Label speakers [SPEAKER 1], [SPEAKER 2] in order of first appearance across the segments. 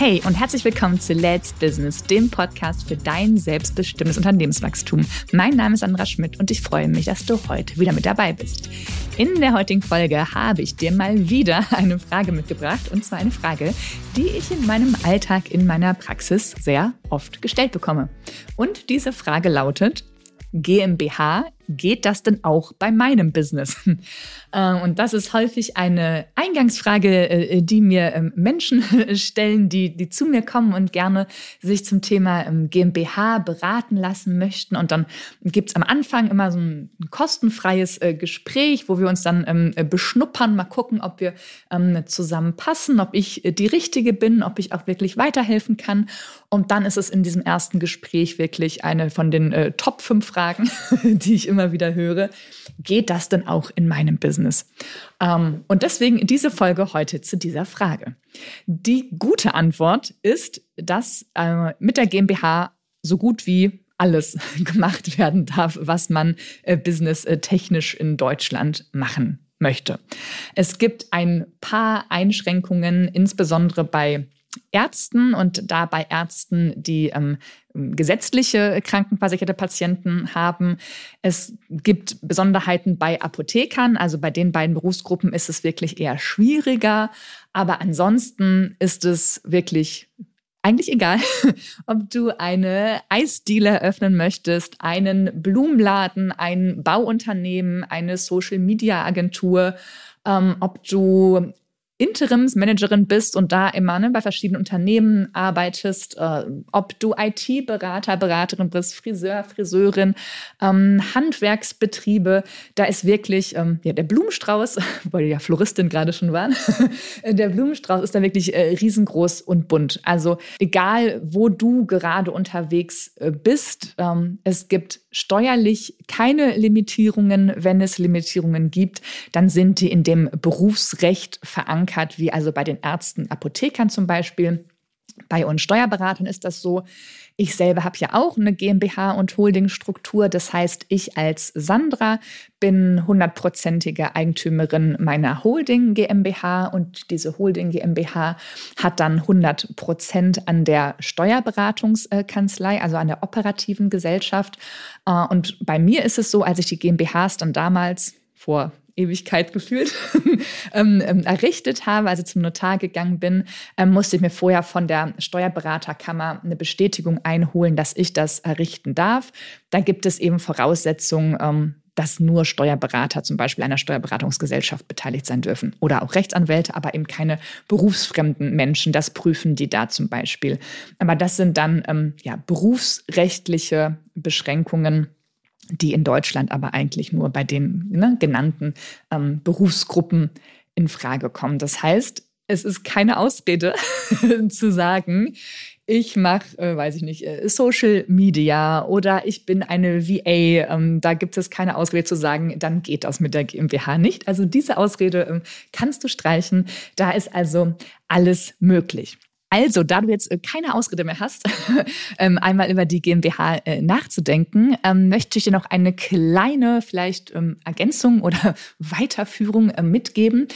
[SPEAKER 1] Hey und herzlich willkommen zu Let's Business, dem Podcast für dein selbstbestimmtes Unternehmenswachstum. Mein Name ist Sandra Schmidt und ich freue mich, dass du heute wieder mit dabei bist. In der heutigen Folge habe ich dir mal wieder eine Frage mitgebracht und zwar eine Frage, die ich in meinem Alltag, in meiner Praxis sehr oft gestellt bekomme. Und diese Frage lautet, GmbH geht das denn auch bei meinem Business? Äh, und das ist häufig eine Eingangsfrage, äh, die mir ähm, Menschen stellen, die, die zu mir kommen und gerne sich zum Thema ähm, GmbH beraten lassen möchten. Und dann gibt es am Anfang immer so ein kostenfreies äh, Gespräch, wo wir uns dann ähm, beschnuppern, mal gucken, ob wir zusammenpassen, ob ich die Richtige bin, ob ich auch wirklich weiterhelfen kann. Und dann ist es in diesem ersten Gespräch wirklich eine von den Top 5 Fragen, die ich immer immer wieder höre, geht das denn auch in meinem Business? Ähm, und deswegen diese Folge heute zu dieser Frage. Die gute Antwort ist, dass äh, mit der GmbH so gut wie alles gemacht werden darf, was man äh, businesstechnisch in Deutschland machen möchte. Es gibt ein paar Einschränkungen, insbesondere bei Ärzten und da bei Ärzten, die ähm, gesetzliche krankenversicherte Patienten haben. Es gibt Besonderheiten bei Apothekern, also bei den beiden Berufsgruppen ist es wirklich eher schwieriger. Aber ansonsten ist es wirklich eigentlich egal, ob du eine Eisdiele eröffnen möchtest, einen Blumenladen, ein Bauunternehmen, eine Social-Media-Agentur, ähm, ob du Interimsmanagerin bist und da immer ne, bei verschiedenen Unternehmen arbeitest, äh, ob du IT-Berater, Beraterin bist, Friseur, Friseurin, ähm, Handwerksbetriebe, da ist wirklich ähm, ja, der Blumenstrauß, weil ja Floristin gerade schon waren, der Blumenstrauß ist da wirklich äh, riesengroß und bunt. Also egal, wo du gerade unterwegs äh, bist, ähm, es gibt steuerlich keine Limitierungen. Wenn es Limitierungen gibt, dann sind die in dem Berufsrecht verankert, wie also bei den Ärzten, Apothekern zum Beispiel. Bei uns Steuerberatern ist das so. Ich selber habe ja auch eine GmbH und Holdingstruktur. Das heißt, ich als Sandra bin hundertprozentige Eigentümerin meiner Holding GmbH und diese Holding GmbH hat dann 100 Prozent an der Steuerberatungskanzlei, also an der operativen Gesellschaft. Äh, und bei mir ist es so, als ich die GmbHs dann damals vor Ewigkeit gefühlt, ähm, ähm, errichtet habe, also zum Notar gegangen bin, ähm, musste ich mir vorher von der Steuerberaterkammer eine Bestätigung einholen, dass ich das errichten darf. Da gibt es eben Voraussetzungen, ähm, dass nur Steuerberater zum Beispiel einer Steuerberatungsgesellschaft beteiligt sein dürfen oder auch Rechtsanwälte, aber eben keine berufsfremden Menschen. Das prüfen die da zum Beispiel. Aber das sind dann ähm, ja, berufsrechtliche Beschränkungen die in Deutschland aber eigentlich nur bei den ne, genannten ähm, Berufsgruppen in Frage kommen. Das heißt, es ist keine Ausrede zu sagen, ich mache, äh, weiß ich nicht, äh, Social Media oder ich bin eine VA. Ähm, da gibt es keine Ausrede zu sagen, dann geht das mit der GmbH nicht. Also diese Ausrede ähm, kannst du streichen. Da ist also alles möglich. Also, da du jetzt äh, keine Ausrede mehr hast, ähm, einmal über die GmbH äh, nachzudenken, ähm, möchte ich dir noch eine kleine vielleicht ähm, Ergänzung oder Weiterführung mitgeben.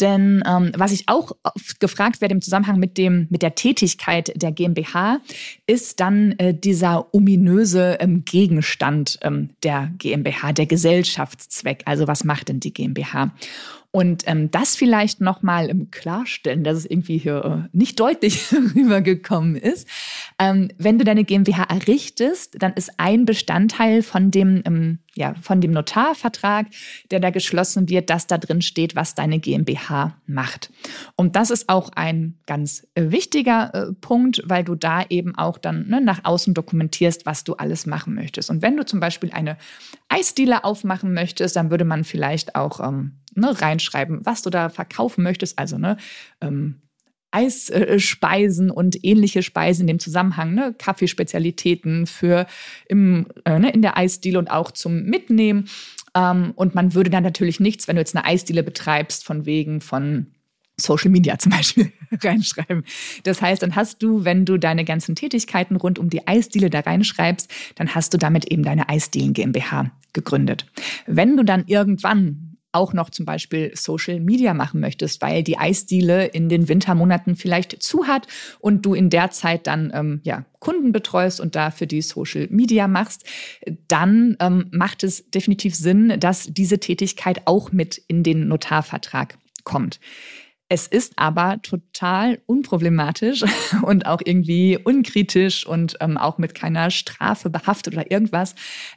[SPEAKER 1] Denn ähm, was ich auch oft gefragt werde im Zusammenhang mit dem mit der Tätigkeit der GmbH, ist dann äh, dieser ominöse ähm, Gegenstand ähm, der GmbH, der Gesellschaftszweck. Also was macht denn die GmbH? Und ähm, das vielleicht nochmal im Klarstellen, dass es irgendwie hier äh, nicht deutlich rübergekommen ist. Ähm, wenn du deine GmbH errichtest, dann ist ein Bestandteil von dem, ähm, ja, von dem Notarvertrag, der da geschlossen wird, dass da drin steht, was deine GmbH macht. Und das ist auch ein ganz äh, wichtiger äh, Punkt, weil du da eben auch dann ne, nach außen dokumentierst, was du alles machen möchtest. Und wenn du zum Beispiel eine Eisdiele aufmachen möchtest, dann würde man vielleicht auch ähm, ne, reinschreiben, was du da verkaufen möchtest. Also ne, ähm, Eisspeisen und ähnliche Speisen in dem Zusammenhang, ne? Kaffeespezialitäten für im, äh, ne, in der Eisdiele und auch zum Mitnehmen. Ähm, und man würde dann natürlich nichts, wenn du jetzt eine Eisdiele betreibst, von wegen von Social Media zum Beispiel reinschreiben. Das heißt, dann hast du, wenn du deine ganzen Tätigkeiten rund um die Eisdiele da reinschreibst, dann hast du damit eben deine Eisdielen GmbH gegründet. Wenn du dann irgendwann auch noch zum Beispiel Social Media machen möchtest, weil die Eisdiele in den Wintermonaten vielleicht zu hat und du in der Zeit dann ähm, ja, Kunden betreust und dafür die Social Media machst, dann ähm, macht es definitiv Sinn, dass diese Tätigkeit auch mit in den Notarvertrag kommt. Es ist aber total unproblematisch und auch irgendwie unkritisch und ähm, auch mit keiner Strafe behaftet oder irgendwas,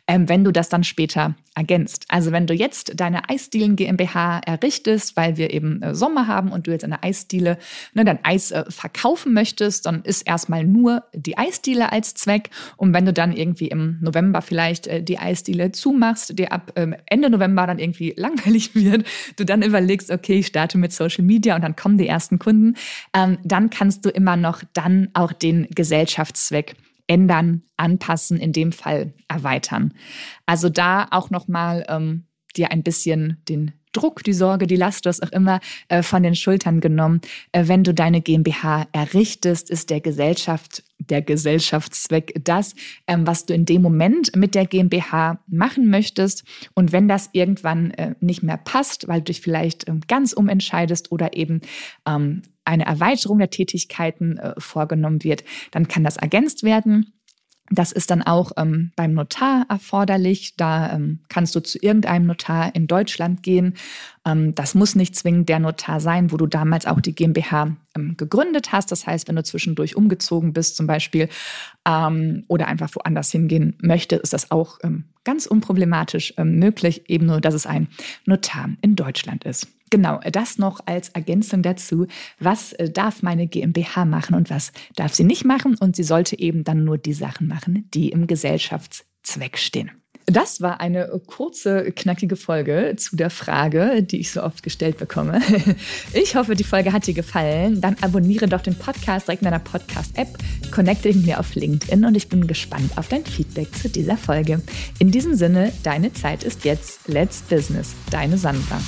[SPEAKER 1] ähm, wenn du das dann später ergänzt. Also wenn du jetzt deine Eisdielen GmbH errichtest, weil wir eben äh, Sommer haben und du jetzt eine Eisdiele, ne, dein Eis äh, verkaufen möchtest, dann ist erstmal nur die Eisdiele als Zweck. Und wenn du dann irgendwie im November vielleicht äh, die Eisdiele zumachst, dir ab ähm, Ende November dann irgendwie langweilig wird, du dann überlegst, okay, ich starte mit Social Media und dann kommen die ersten Kunden, ähm, dann kannst du immer noch dann auch den Gesellschaftszweck ändern, anpassen, in dem Fall erweitern. Also da auch nochmal ähm, dir ein bisschen den Druck, die Sorge, die Last, was auch immer, äh, von den Schultern genommen. Äh, wenn du deine GmbH errichtest, ist der Gesellschaft, der Gesellschaftszweck das, ähm, was du in dem Moment mit der GmbH machen möchtest. Und wenn das irgendwann äh, nicht mehr passt, weil du dich vielleicht ähm, ganz umentscheidest oder eben ähm, eine Erweiterung der Tätigkeiten vorgenommen wird, dann kann das ergänzt werden. Das ist dann auch ähm, beim Notar erforderlich. Da ähm, kannst du zu irgendeinem Notar in Deutschland gehen. Ähm, das muss nicht zwingend der Notar sein, wo du damals auch die GmbH ähm, gegründet hast. Das heißt, wenn du zwischendurch umgezogen bist zum Beispiel ähm, oder einfach woanders hingehen möchtest, ist das auch ähm, ganz unproblematisch möglich, eben nur, dass es ein Notar in Deutschland ist. Genau, das noch als Ergänzung dazu. Was äh, darf meine GmbH machen und was darf sie nicht machen? Und sie sollte eben dann nur die Sachen machen, die im Gesellschaftszweck stehen. Das war eine kurze, knackige Folge zu der Frage, die ich so oft gestellt bekomme. Ich hoffe, die Folge hat dir gefallen. Dann abonniere doch den Podcast direkt in deiner Podcast-App, connecte dich mit mir auf LinkedIn und ich bin gespannt auf dein Feedback zu dieser Folge. In diesem Sinne, deine Zeit ist jetzt. Let's Business. Deine Sandra.